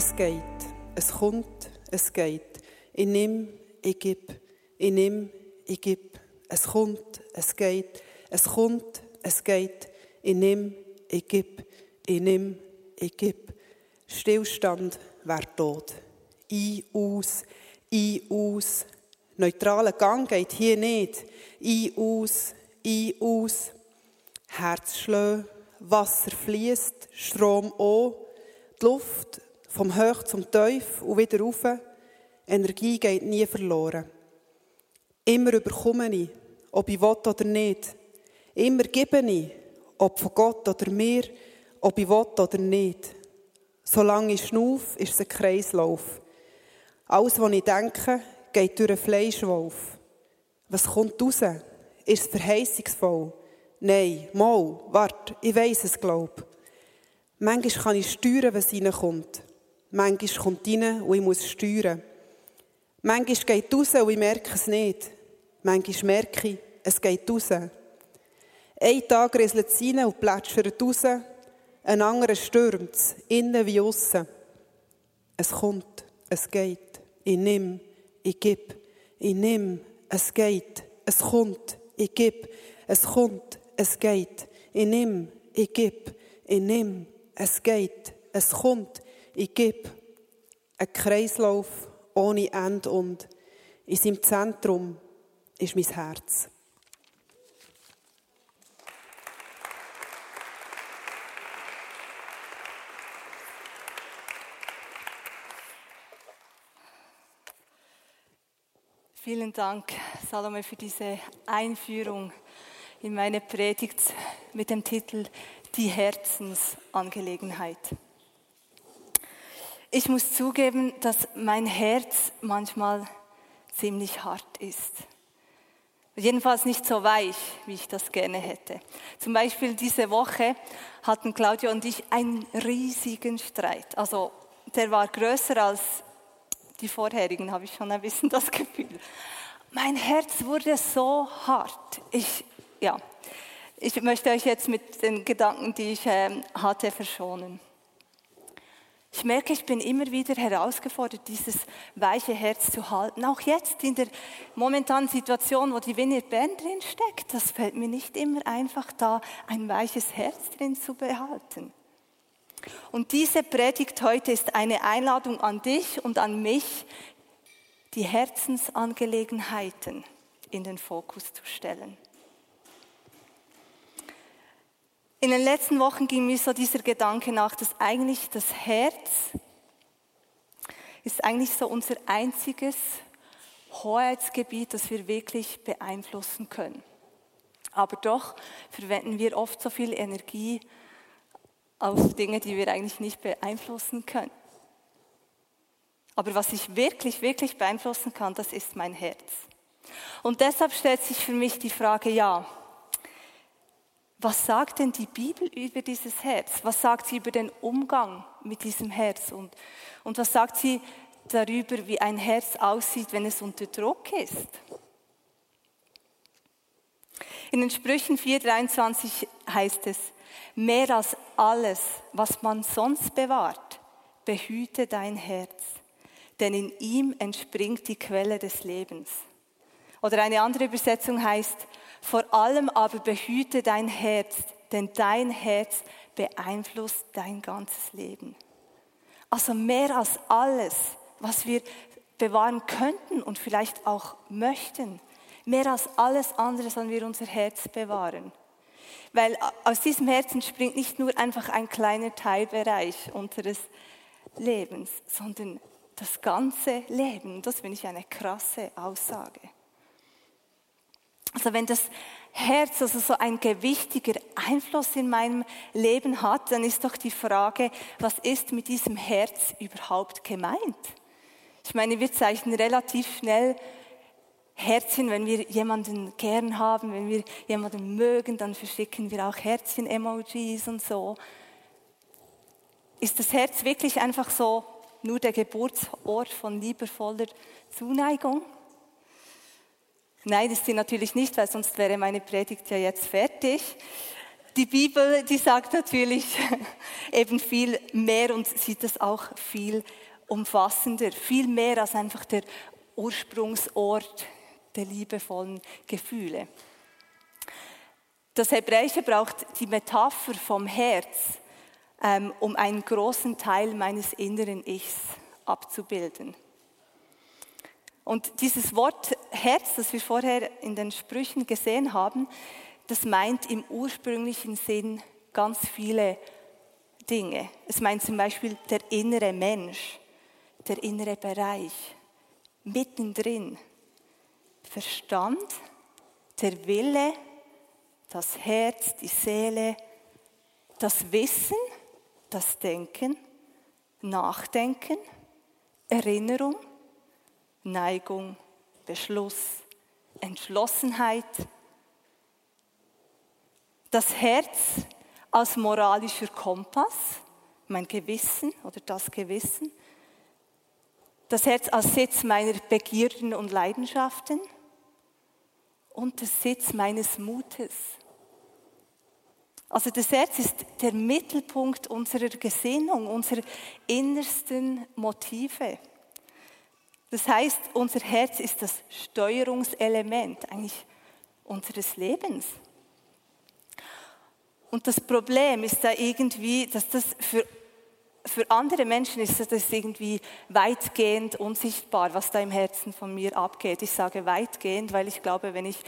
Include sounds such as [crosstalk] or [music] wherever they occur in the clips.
Es geht. Es kommt, es geht. Ich nimm, ich gib. Ich nimm, ich gib. Es kommt, es geht. Es kommt, es geht. Ich nimm, ich gib. Ich nimm, ich gib. Stillstand wäre tot. Ein, aus, ein, aus. Neutraler Gang geht hier nicht. Ein, aus, ein, aus. Herz schlägt, Wasser fließt, Strom an, die Luft vom Hoch zum Teuf und wieder rauf. Energie geht nie verloren. Immer überkomme ich, ob ich will oder nicht. Immer gebe ich, ob von Gott oder mir, ob ich will oder nicht. Solange ich schnauf, ist es ein Kreislauf. Alles, was ich denke, geht durch einen Fleischwolf. Was kommt raus? Ist es verheißungsvoll? Nein, mal, warte, ich weiss es, glaub. Manchmal kann ich steuern, was reinkommt. Manchmal kommt rein und ich muss steuern. Manchmal geht es raus und ich merke es nicht. Manchmal merke ich, es geht raus. Ein Tag rieselt es rein und plätschert raus. Ein anderer stürmt es, innen wie aussen. Es kommt, es geht. Ich nimm, ich gib. Ich nimm, es geht. Es kommt, ich gib. Es kommt, es geht. Ich nimm, ich gib. Ich nimm, es geht. Es kommt, ich gib. Ein Kreislauf ohne Ende und in seinem Zentrum ist mein Herz. Vielen Dank, Salome, für diese Einführung in meine Predigt mit dem Titel Die Herzensangelegenheit. Ich muss zugeben, dass mein Herz manchmal ziemlich hart ist. Jedenfalls nicht so weich, wie ich das gerne hätte. Zum Beispiel diese Woche hatten Claudia und ich einen riesigen Streit. Also der war größer als die vorherigen habe ich schon ein bisschen das Gefühl. Mein Herz wurde so hart. Ich, ja, ich möchte euch jetzt mit den Gedanken, die ich ähm, hatte, verschonen. Ich merke, ich bin immer wieder herausgefordert, dieses weiche Herz zu halten. Auch jetzt in der momentanen Situation, wo die Vineyard Bern drin steckt, das fällt mir nicht immer einfach, da ein weiches Herz drin zu behalten. Und diese Predigt heute ist eine Einladung an dich und an mich, die Herzensangelegenheiten in den Fokus zu stellen. In den letzten Wochen ging mir so dieser Gedanke nach, dass eigentlich das Herz ist eigentlich so unser einziges Hoheitsgebiet, das wir wirklich beeinflussen können. Aber doch verwenden wir oft so viel Energie auf Dinge, die wir eigentlich nicht beeinflussen können. Aber was ich wirklich, wirklich beeinflussen kann, das ist mein Herz. Und deshalb stellt sich für mich die Frage, ja, was sagt denn die Bibel über dieses Herz? Was sagt sie über den Umgang mit diesem Herz? Und, und was sagt sie darüber, wie ein Herz aussieht, wenn es unter Druck ist? In den Sprüchen 4.23 heißt es, mehr als alles, was man sonst bewahrt, behüte dein Herz, denn in ihm entspringt die Quelle des Lebens. Oder eine andere Übersetzung heißt, vor allem aber behüte dein Herz, denn dein Herz beeinflusst dein ganzes Leben. Also mehr als alles, was wir bewahren könnten und vielleicht auch möchten, mehr als alles andere sollen wir unser Herz bewahren. Weil aus diesem Herzen springt nicht nur einfach ein kleiner Teilbereich unseres Lebens, sondern das ganze Leben. Das finde ich eine krasse Aussage. Also wenn das Herz also so ein gewichtiger Einfluss in meinem Leben hat, dann ist doch die Frage, was ist mit diesem Herz überhaupt gemeint? Ich meine, wir zeichnen relativ schnell Herzchen, wenn wir jemanden gern haben, wenn wir jemanden mögen, dann verschicken wir auch Herzchen-Emojis und so. Ist das Herz wirklich einfach so nur der Geburtsort von liebevoller Zuneigung? Nein, ist sie natürlich nicht, weil sonst wäre meine Predigt ja jetzt fertig. Die Bibel, die sagt natürlich [laughs] eben viel mehr und sieht es auch viel umfassender, viel mehr als einfach der Ursprungsort der liebevollen Gefühle. Das Hebräische braucht die Metapher vom Herz, ähm, um einen großen Teil meines inneren Ichs abzubilden. Und dieses Wort Herz, das wir vorher in den Sprüchen gesehen haben, das meint im ursprünglichen Sinn ganz viele Dinge. Es meint zum Beispiel der innere Mensch, der innere Bereich, mittendrin. Verstand, der Wille, das Herz, die Seele, das Wissen, das Denken, Nachdenken, Erinnerung, Neigung, Beschluss, Entschlossenheit. Das Herz als moralischer Kompass, mein Gewissen oder das Gewissen. Das Herz als Sitz meiner Begierden und Leidenschaften und der Sitz meines Mutes. Also das Herz ist der Mittelpunkt unserer Gesinnung, unserer innersten Motive. Das heißt, unser Herz ist das Steuerungselement eigentlich unseres Lebens. Und das Problem ist da irgendwie, dass das für, für andere Menschen ist das irgendwie weitgehend unsichtbar, was da im Herzen von mir abgeht. Ich sage weitgehend, weil ich glaube, wenn, ich,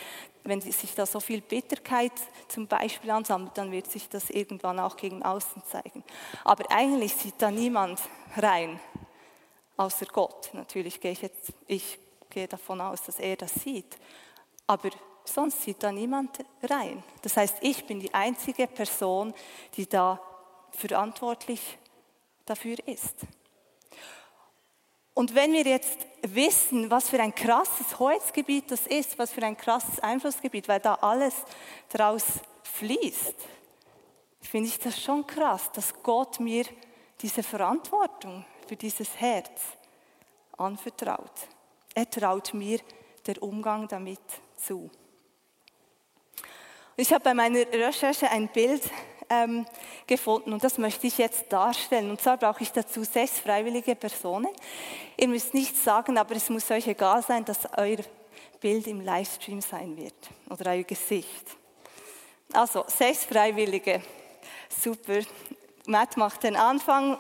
wenn sich da so viel Bitterkeit zum Beispiel ansammelt, dann wird sich das irgendwann auch gegen außen zeigen. Aber eigentlich sieht da niemand rein außer Gott. Natürlich gehe ich jetzt, ich gehe davon aus, dass er das sieht. Aber sonst sieht da niemand rein. Das heißt, ich bin die einzige Person, die da verantwortlich dafür ist. Und wenn wir jetzt wissen, was für ein krasses Holzgebiet das ist, was für ein krasses Einflussgebiet, weil da alles draus fließt, finde ich das schon krass, dass Gott mir diese Verantwortung für dieses Herz anvertraut. Er traut mir der Umgang damit zu. Ich habe bei meiner Recherche ein Bild ähm, gefunden und das möchte ich jetzt darstellen. Und zwar brauche ich dazu sechs freiwillige Personen. Ihr müsst nichts sagen, aber es muss euch egal sein, dass euer Bild im Livestream sein wird oder euer Gesicht. Also sechs Freiwillige. Super. Matt macht den Anfang.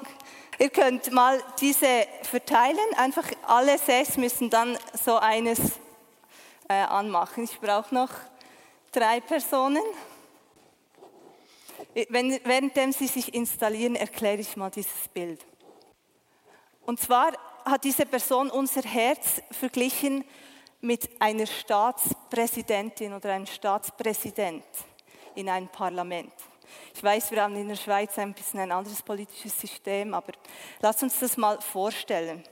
Ihr könnt mal diese verteilen. Einfach alle sechs müssen dann so eines äh, anmachen. Ich brauche noch drei Personen. Wenn, währenddem sie sich installieren, erkläre ich mal dieses Bild. Und zwar hat diese Person unser Herz verglichen mit einer Staatspräsidentin oder einem Staatspräsident in einem Parlament. Ich weiß, wir haben in der Schweiz ein bisschen ein anderes politisches System, aber lass uns das mal vorstellen.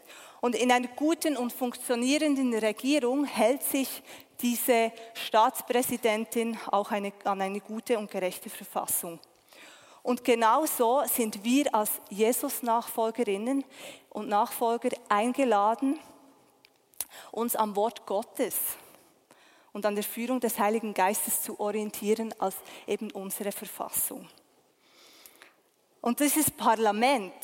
Und in einer guten und funktionierenden Regierung hält sich diese Staatspräsidentin auch eine, an eine gute und gerechte Verfassung. Und genauso sind wir als Jesus-Nachfolgerinnen und Nachfolger eingeladen, uns am Wort Gottes und an der Führung des Heiligen Geistes zu orientieren als eben unsere Verfassung. Und dieses Parlament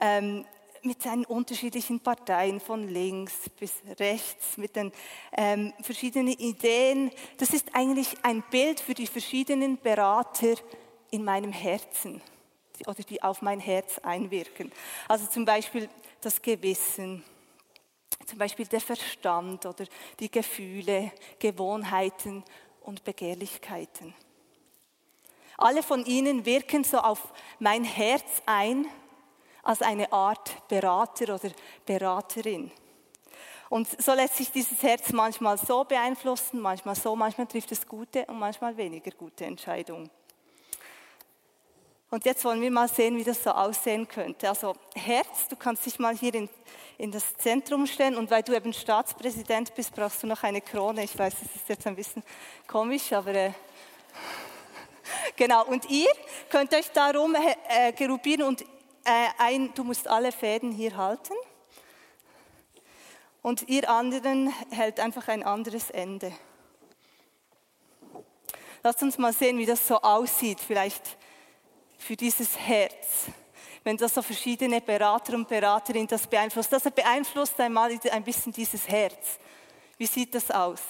ähm, mit seinen unterschiedlichen Parteien von links bis rechts, mit den ähm, verschiedenen Ideen, das ist eigentlich ein Bild für die verschiedenen Berater in meinem Herzen oder die auf mein Herz einwirken. Also zum Beispiel das Gewissen, zum Beispiel der Verstand oder die Gefühle, Gewohnheiten und Begehrlichkeiten. Alle von ihnen wirken so auf mein Herz ein als eine Art Berater oder Beraterin. Und so lässt sich dieses Herz manchmal so beeinflussen, manchmal so, manchmal trifft es gute und manchmal weniger gute Entscheidungen. Und jetzt wollen wir mal sehen, wie das so aussehen könnte. Also Herz, du kannst dich mal hier in, in das Zentrum stellen und weil du eben Staatspräsident bist, brauchst du noch eine Krone. Ich weiß, das ist jetzt ein bisschen komisch, aber äh, [laughs] genau. Und ihr könnt euch darum äh, gerubieren und äh, ein, du musst alle Fäden hier halten. Und ihr anderen hält einfach ein anderes Ende. Lasst uns mal sehen, wie das so aussieht. Vielleicht für dieses Herz. Wenn das so verschiedene Berater und Beraterinnen das beeinflusst. Das beeinflusst einmal ein bisschen dieses Herz. Wie sieht das aus?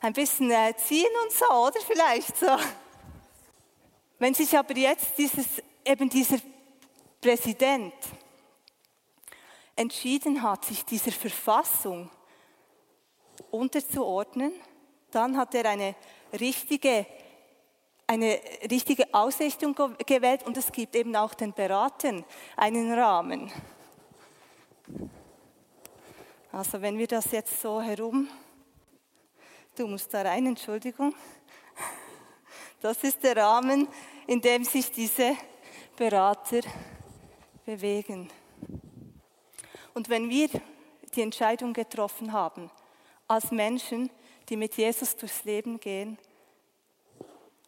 Ein bisschen äh, ziehen und so, oder vielleicht so. Wenn sich aber jetzt dieses, eben dieser Präsident entschieden hat, sich dieser Verfassung unterzuordnen, dann hat er eine richtige eine richtige Ausrichtung gewählt und es gibt eben auch den Beratern einen Rahmen. Also wenn wir das jetzt so herum, du musst da rein, Entschuldigung. Das ist der Rahmen, in dem sich diese Berater bewegen. Und wenn wir die Entscheidung getroffen haben, als Menschen, die mit Jesus durchs Leben gehen,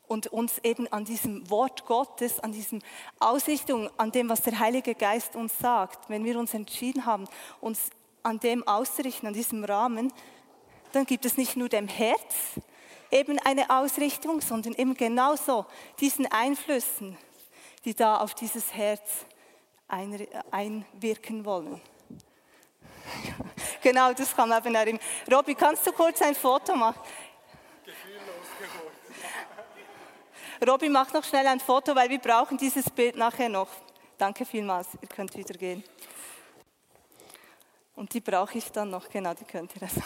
und uns eben an diesem Wort Gottes, an diesem Ausrichtung, an dem, was der Heilige Geist uns sagt, wenn wir uns entschieden haben, uns an dem auszurichten, an diesem Rahmen, dann gibt es nicht nur dem Herz eben eine Ausrichtung, sondern eben genauso diesen Einflüssen, die da auf dieses Herz einwirken wollen. [laughs] genau, das man eben. Robby, kannst du kurz ein Foto machen? Robby, mach noch schnell ein Foto, weil wir brauchen dieses Bild nachher noch. Danke vielmals, ihr könnt wieder gehen. Und die brauche ich dann noch, genau, die könnt ihr das. [laughs]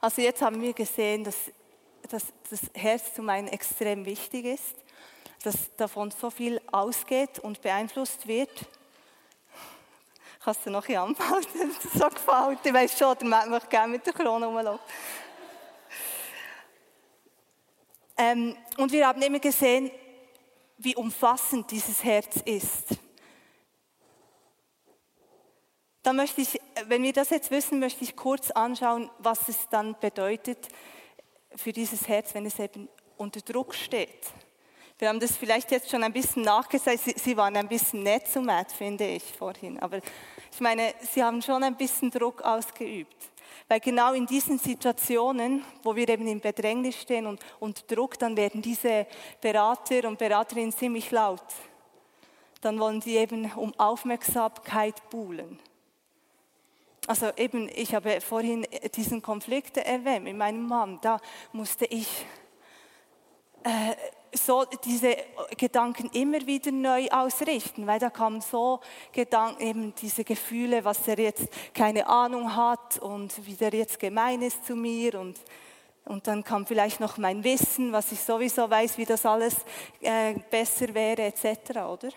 Also jetzt haben wir gesehen, dass, dass das Herz zum einen extrem wichtig ist, dass davon so viel ausgeht und beeinflusst wird. Kannst du noch ein ist [laughs] so gefällt. Ich weiß schon, der möchte gerne mit der Krone rumlaufen. Ähm, und wir haben immer gesehen, wie umfassend dieses Herz ist. Dann möchte ich, wenn wir das jetzt wissen, möchte ich kurz anschauen, was es dann bedeutet für dieses Herz, wenn es eben unter Druck steht. Wir haben das vielleicht jetzt schon ein bisschen nachgesagt. Sie, waren ein bisschen nett zu Matt, finde ich, vorhin. Aber ich meine, Sie haben schon ein bisschen Druck ausgeübt. Weil genau in diesen Situationen, wo wir eben im Bedrängnis stehen und, und Druck, dann werden diese Berater und Beraterinnen ziemlich laut. Dann wollen sie eben um Aufmerksamkeit buhlen. Also eben, ich habe vorhin diesen Konflikt erwähnt mit meinem Mann. Da musste ich äh, so diese Gedanken immer wieder neu ausrichten, weil da kamen so Gedanken, eben diese Gefühle, was er jetzt keine Ahnung hat und wie der jetzt gemein ist zu mir und und dann kam vielleicht noch mein Wissen, was ich sowieso weiß, wie das alles äh, besser wäre, etc. Oder?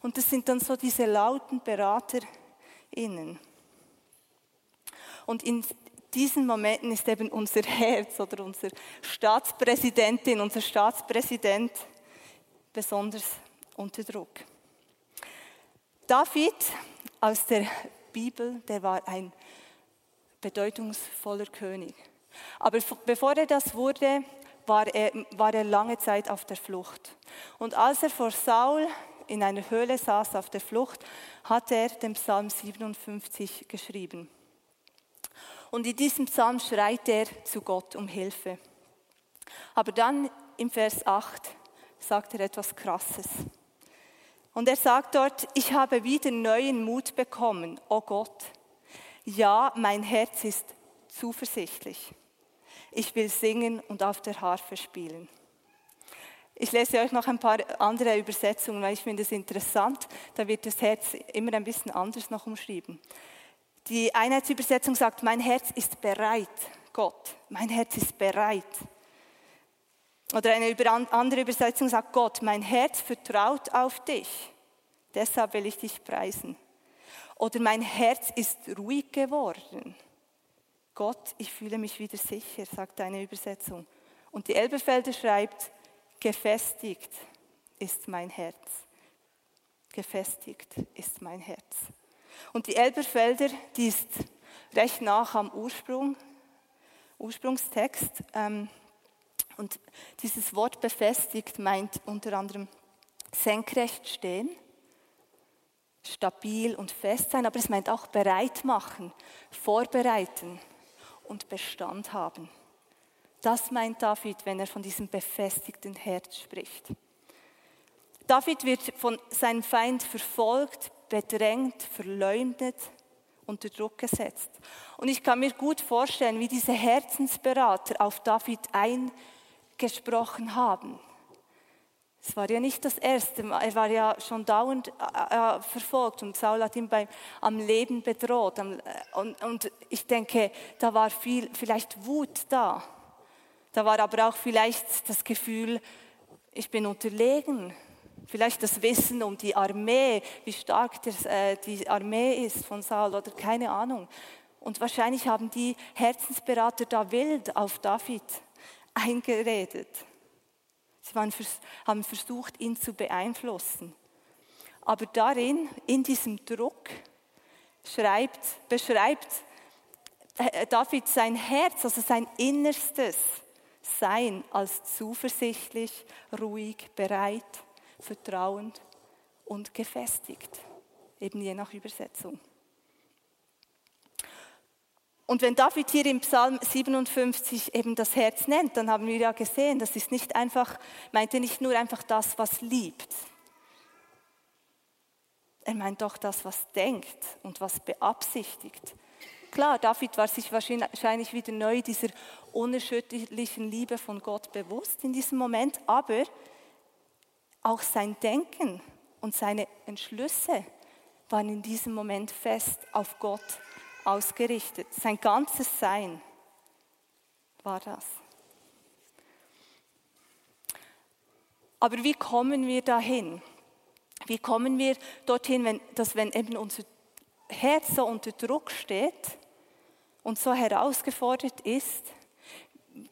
Und das sind dann so diese lauten BeraterInnen. Und in diesen Momenten ist eben unser Herz oder unser Staatspräsidentin, unser Staatspräsident besonders unter Druck. David aus der Bibel, der war ein bedeutungsvoller König. Aber bevor er das wurde, war er, war er lange Zeit auf der Flucht. Und als er vor Saul in einer Höhle saß auf der Flucht, hat er den Psalm 57 geschrieben. Und in diesem Psalm schreit er zu Gott um Hilfe. Aber dann im Vers 8 sagt er etwas Krasses. Und er sagt dort, ich habe wieder neuen Mut bekommen, o oh Gott. Ja, mein Herz ist zuversichtlich. Ich will singen und auf der Harfe spielen. Ich lese euch noch ein paar andere Übersetzungen, weil ich finde es interessant. Da wird das Herz immer ein bisschen anders noch umschrieben. Die Einheitsübersetzung sagt, mein Herz ist bereit, Gott, mein Herz ist bereit. Oder eine andere Übersetzung sagt, Gott, mein Herz vertraut auf dich. Deshalb will ich dich preisen. Oder mein Herz ist ruhig geworden. Gott, ich fühle mich wieder sicher, sagt eine Übersetzung. Und die Elberfelder schreibt, gefestigt ist mein Herz. Gefestigt ist mein Herz. Und die Elberfelder, die ist recht nach am Ursprung, Ursprungstext. Ähm, und dieses Wort befestigt meint unter anderem senkrecht stehen, stabil und fest sein, aber es meint auch bereit machen, vorbereiten und Bestand haben. Das meint David, wenn er von diesem befestigten Herz spricht. David wird von seinem Feind verfolgt, bedrängt, verleumdet, unter Druck gesetzt. Und ich kann mir gut vorstellen, wie diese Herzensberater auf David eingesprochen haben. Es war ja nicht das erste Mal, er war ja schon dauernd äh, äh, verfolgt und Saul hat ihn beim, am Leben bedroht. Äh, und, und ich denke, da war viel, vielleicht Wut da. Da war aber auch vielleicht das Gefühl, ich bin unterlegen. Vielleicht das Wissen um die Armee, wie stark das, äh, die Armee ist von Saul oder keine Ahnung. Und wahrscheinlich haben die Herzensberater da wild auf David eingeredet. Sie waren, haben versucht, ihn zu beeinflussen. Aber darin, in diesem Druck, schreibt, beschreibt äh, David sein Herz, also sein Innerstes Sein als zuversichtlich, ruhig, bereit, vertrauend und gefestigt, eben je nach Übersetzung. Und wenn David hier im Psalm 57 eben das Herz nennt, dann haben wir ja gesehen, das ist nicht einfach, meint er nicht nur einfach das, was liebt. Er meint doch das, was denkt und was beabsichtigt. Klar, David war sich wahrscheinlich wieder neu dieser unerschütterlichen Liebe von Gott bewusst in diesem Moment, aber auch sein Denken und seine Entschlüsse waren in diesem Moment fest auf Gott ausgerichtet. Sein ganzes Sein war das. Aber wie kommen wir dahin? Wie kommen wir dorthin, wenn, dass wenn eben unser Herz so unter Druck steht und so herausgefordert ist,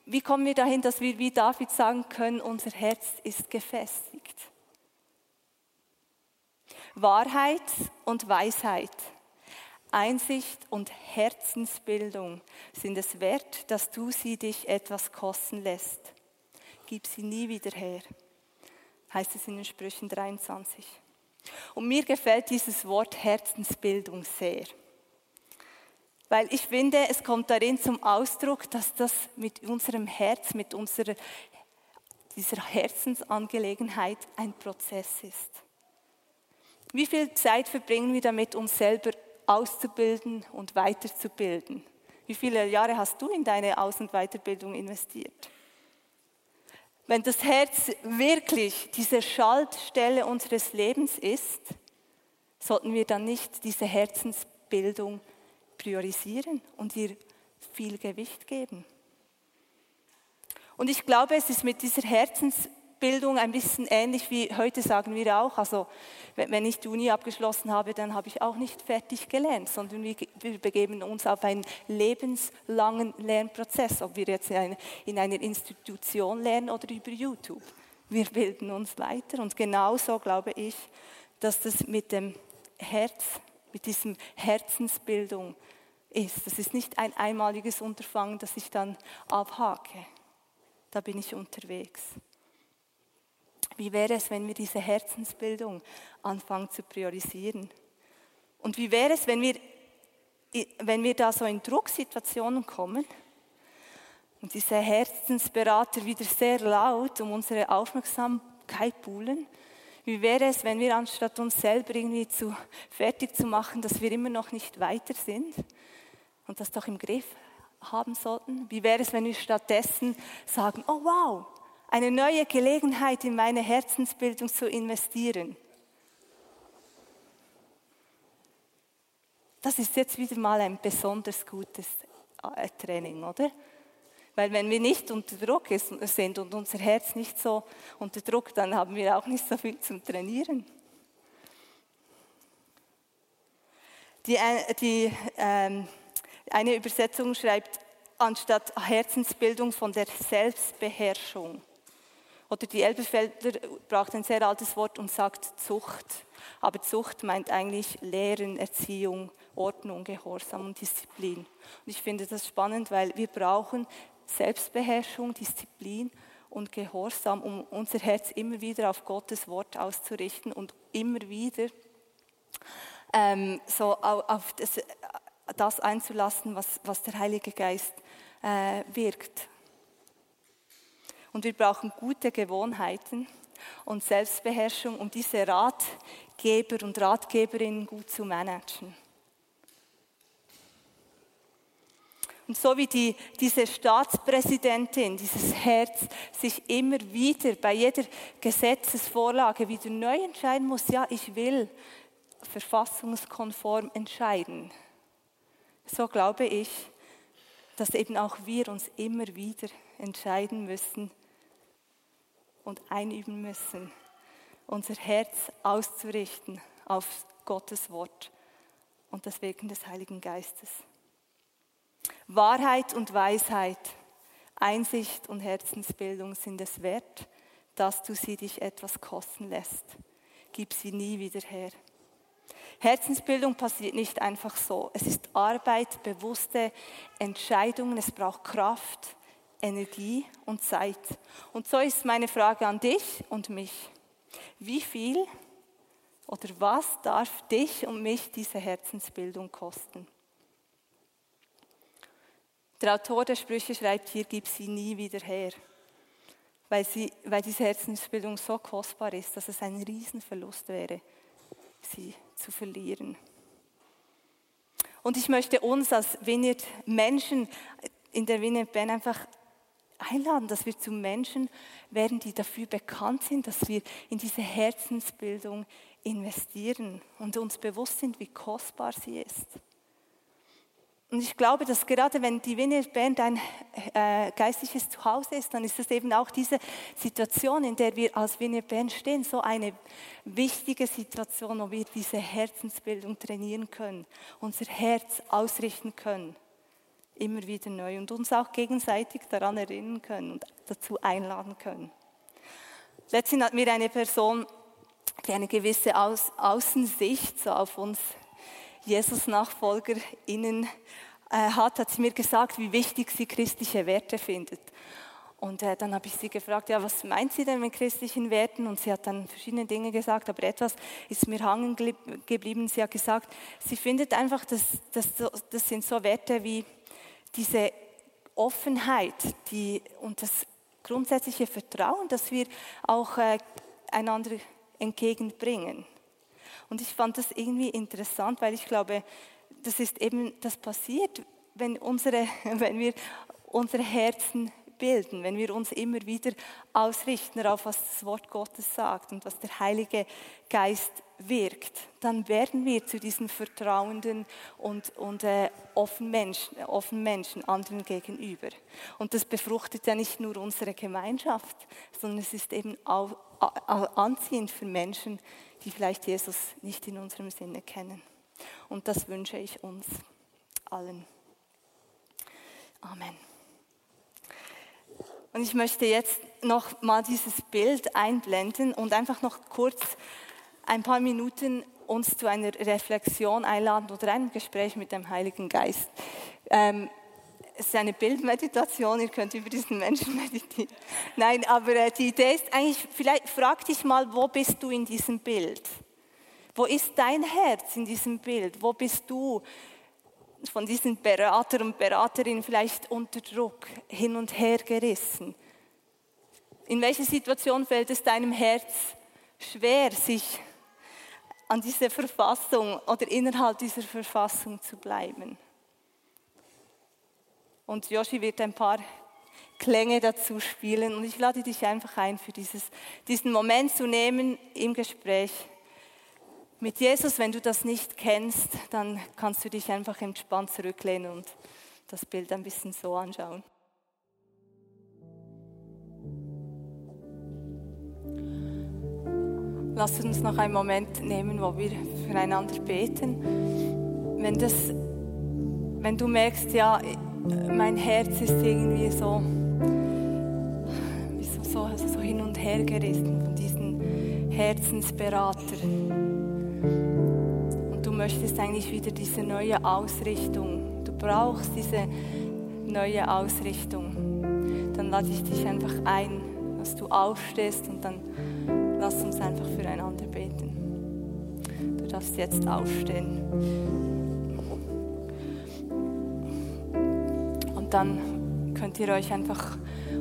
wie kommen wir dahin, dass wir wie David sagen können, unser Herz ist gefestigt? Wahrheit und Weisheit Einsicht und Herzensbildung sind es wert, dass du sie dich etwas kosten lässt. Gib sie nie wieder her, heißt es in den Sprüchen 23. Und mir gefällt dieses Wort Herzensbildung sehr. Weil ich finde, es kommt darin zum Ausdruck, dass das mit unserem Herz, mit unserer, dieser Herzensangelegenheit ein Prozess ist. Wie viel Zeit verbringen wir damit, uns selber auszubilden und weiterzubilden. Wie viele Jahre hast du in deine Aus- und Weiterbildung investiert? Wenn das Herz wirklich diese Schaltstelle unseres Lebens ist, sollten wir dann nicht diese Herzensbildung priorisieren und ihr viel Gewicht geben. Und ich glaube, es ist mit dieser Herzensbildung Bildung ein bisschen ähnlich wie heute sagen wir auch. Also wenn ich die Uni abgeschlossen habe, dann habe ich auch nicht fertig gelernt, sondern wir, begeben uns auf einen lebenslangen Lernprozess, ob wir jetzt in einer Institution lernen oder über YouTube. Wir bilden uns weiter und genauso glaube ich, dass das mit dem Herz, mit diesem Herzensbildung ist. Das ist nicht ein einmaliges Unterfangen, das ich dann abhake. Da bin ich unterwegs. Wie wäre es, wenn wir diese Herzensbildung anfangen zu priorisieren? Und wie wäre es, wenn wir, wenn wir da so in Drucksituationen kommen und diese Herzensberater wieder sehr laut um unsere Aufmerksamkeit buhlen? Wie wäre es, wenn wir anstatt uns selber irgendwie zu fertig zu machen, dass wir immer noch nicht weiter sind und das doch im Griff haben sollten? Wie wäre es, wenn wir stattdessen sagen, oh wow, eine neue Gelegenheit in meine Herzensbildung zu investieren. Das ist jetzt wieder mal ein besonders gutes äh, Training, oder? Weil wenn wir nicht unter Druck sind und unser Herz nicht so unter Druck, dann haben wir auch nicht so viel zum Trainieren. Die, äh, die ähm, eine Übersetzung schreibt anstatt Herzensbildung von der Selbstbeherrschung. Oder die Elbefelder braucht ein sehr altes Wort und sagt Zucht. Aber Zucht meint eigentlich Lehren, Erziehung, Ordnung, Gehorsam und Disziplin. Und ich finde das spannend, weil wir brauchen Selbstbeherrschung, Disziplin und Gehorsam, um unser Herz immer wieder auf Gottes Wort auszurichten und immer wieder ähm, so auf das, das einzulassen, was, was der Heilige Geist äh, wirkt. Und wir brauchen gute Gewohnheiten und Selbstbeherrschung, um diese Ratgeber und Ratgeberinnen gut zu managen. Und so wie die, diese Staatspräsidentin, dieses Herz sich immer wieder bei jeder Gesetzesvorlage wieder neu entscheiden muss, ja, ich will verfassungskonform entscheiden. So glaube ich, dass eben auch wir uns immer wieder entscheiden müssen und einüben müssen, unser Herz auszurichten auf Gottes Wort und das Wirken des Heiligen Geistes. Wahrheit und Weisheit, Einsicht und Herzensbildung sind es wert, dass du sie dich etwas kosten lässt. Gib sie nie wieder her. Herzensbildung passiert nicht einfach so. Es ist Arbeit, bewusste Entscheidungen, es braucht Kraft, Energie und Zeit. Und so ist meine Frage an dich und mich. Wie viel oder was darf dich und mich diese Herzensbildung kosten? Der Autor der Sprüche schreibt hier, gib sie nie wieder her, weil, sie, weil diese Herzensbildung so kostbar ist, dass es ein Riesenverlust wäre, sie zu verlieren. Und ich möchte uns als Vineyard Menschen in der Vineyard Ben einfach einladen, dass wir zu Menschen werden, die dafür bekannt sind, dass wir in diese Herzensbildung investieren und uns bewusst sind, wie kostbar sie ist. Und ich glaube, dass gerade wenn die Wiener Band ein äh, geistliches Zuhause ist, dann ist es eben auch diese Situation, in der wir als Wiener Band stehen, so eine wichtige Situation, wo wir diese Herzensbildung trainieren können, unser Herz ausrichten können, immer wieder neu und uns auch gegenseitig daran erinnern können und dazu einladen können. Letztens hat mir eine Person, die eine gewisse Außensicht so auf uns Jesus-NachfolgerInnen äh, hat, hat sie mir gesagt, wie wichtig sie christliche Werte findet. Und äh, dann habe ich sie gefragt, ja, was meint sie denn mit christlichen Werten? Und sie hat dann verschiedene Dinge gesagt, aber etwas ist mir hangen geblieben. Sie hat gesagt, sie findet einfach, dass, dass das sind so Werte wie diese Offenheit die, und das grundsätzliche Vertrauen, dass wir auch äh, einander entgegenbringen. Und ich fand das irgendwie interessant, weil ich glaube, das ist eben, das passiert, wenn, unsere, [laughs] wenn wir unsere Herzen bilden, wenn wir uns immer wieder ausrichten darauf, was das Wort Gottes sagt und was der Heilige Geist wirkt, dann werden wir zu diesen vertrauenden und, und äh, offenen, Menschen, offenen Menschen anderen gegenüber. Und das befruchtet ja nicht nur unsere Gemeinschaft, sondern es ist eben auch anziehend für Menschen, die vielleicht Jesus nicht in unserem Sinne kennen. Und das wünsche ich uns allen. Amen. Und ich möchte jetzt noch mal dieses Bild einblenden und einfach noch kurz ein paar Minuten uns zu einer Reflexion einladen oder einem Gespräch mit dem Heiligen Geist. Ähm, es ist eine Bildmeditation, ihr könnt über diesen Menschen [laughs] meditieren. Nein, aber äh, die Idee ist eigentlich, vielleicht frag dich mal, wo bist du in diesem Bild? Wo ist dein Herz in diesem Bild? Wo bist du von diesen Berater und Beraterinnen vielleicht unter Druck hin und her gerissen? In welcher Situation fällt es deinem Herz schwer, sich an diese Verfassung oder innerhalb dieser Verfassung zu bleiben? Und Joshi wird ein paar Klänge dazu spielen. Und ich lade dich einfach ein, für dieses, diesen Moment zu nehmen im Gespräch mit Jesus. Wenn du das nicht kennst, dann kannst du dich einfach entspannt zurücklehnen und das Bild ein bisschen so anschauen. Lass uns noch einen Moment nehmen, wo wir füreinander beten. wenn, das, wenn du merkst, ja, mein Herz ist irgendwie so, so, so, also so hin und her gerissen von diesen Herzensberater. Und du möchtest eigentlich wieder diese neue Ausrichtung. Du brauchst diese neue Ausrichtung. Dann lade ich dich einfach ein, dass du aufstehst und dann lass uns einfach füreinander beten. Du darfst jetzt aufstehen. Und dann könnt ihr euch einfach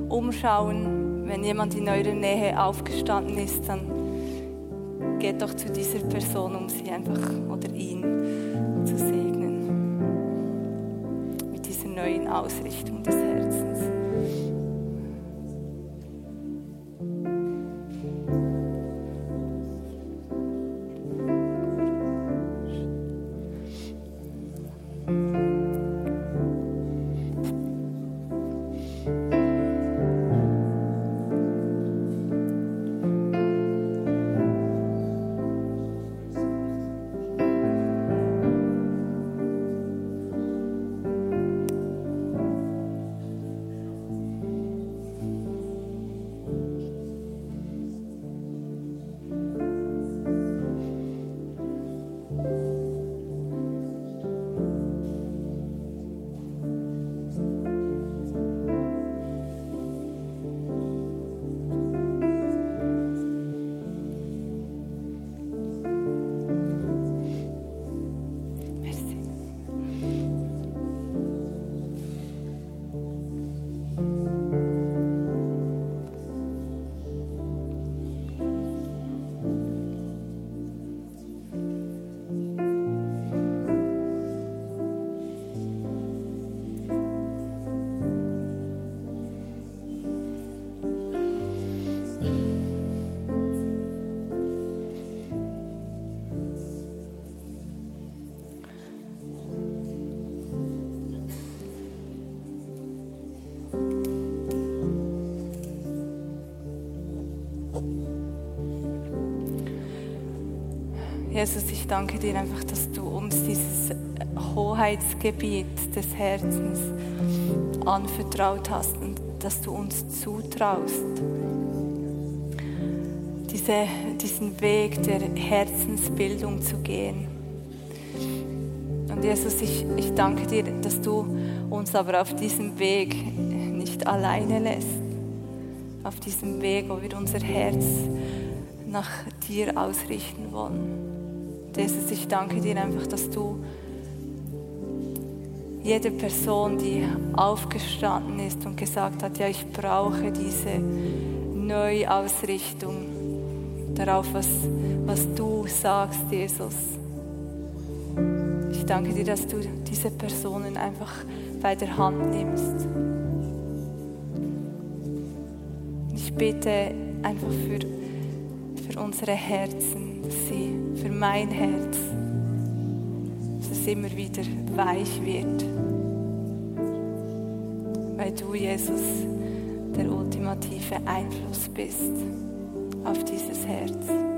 umschauen. Wenn jemand in eurer Nähe aufgestanden ist, dann geht doch zu dieser Person, um sie einfach oder ihn zu segnen. Mit dieser neuen Ausrichtung des Herzens. Jesus, ich danke dir einfach, dass du uns dieses Hoheitsgebiet des Herzens anvertraut hast und dass du uns zutraust, diese, diesen Weg der Herzensbildung zu gehen. Und Jesus, ich, ich danke dir, dass du uns aber auf diesem Weg nicht alleine lässt. Auf diesem Weg, wo wir unser Herz nach dir ausrichten wollen. Jesus, ich danke dir einfach, dass du jede Person, die aufgestanden ist und gesagt hat, ja, ich brauche diese Neuausrichtung darauf, was, was du sagst, Jesus. Ich danke dir, dass du diese Personen einfach bei der Hand nimmst. Ich bete einfach für, für unsere Herzen, sie, für mein Herz, dass es immer wieder weich wird. Weil du, Jesus, der ultimative Einfluss bist auf dieses Herz.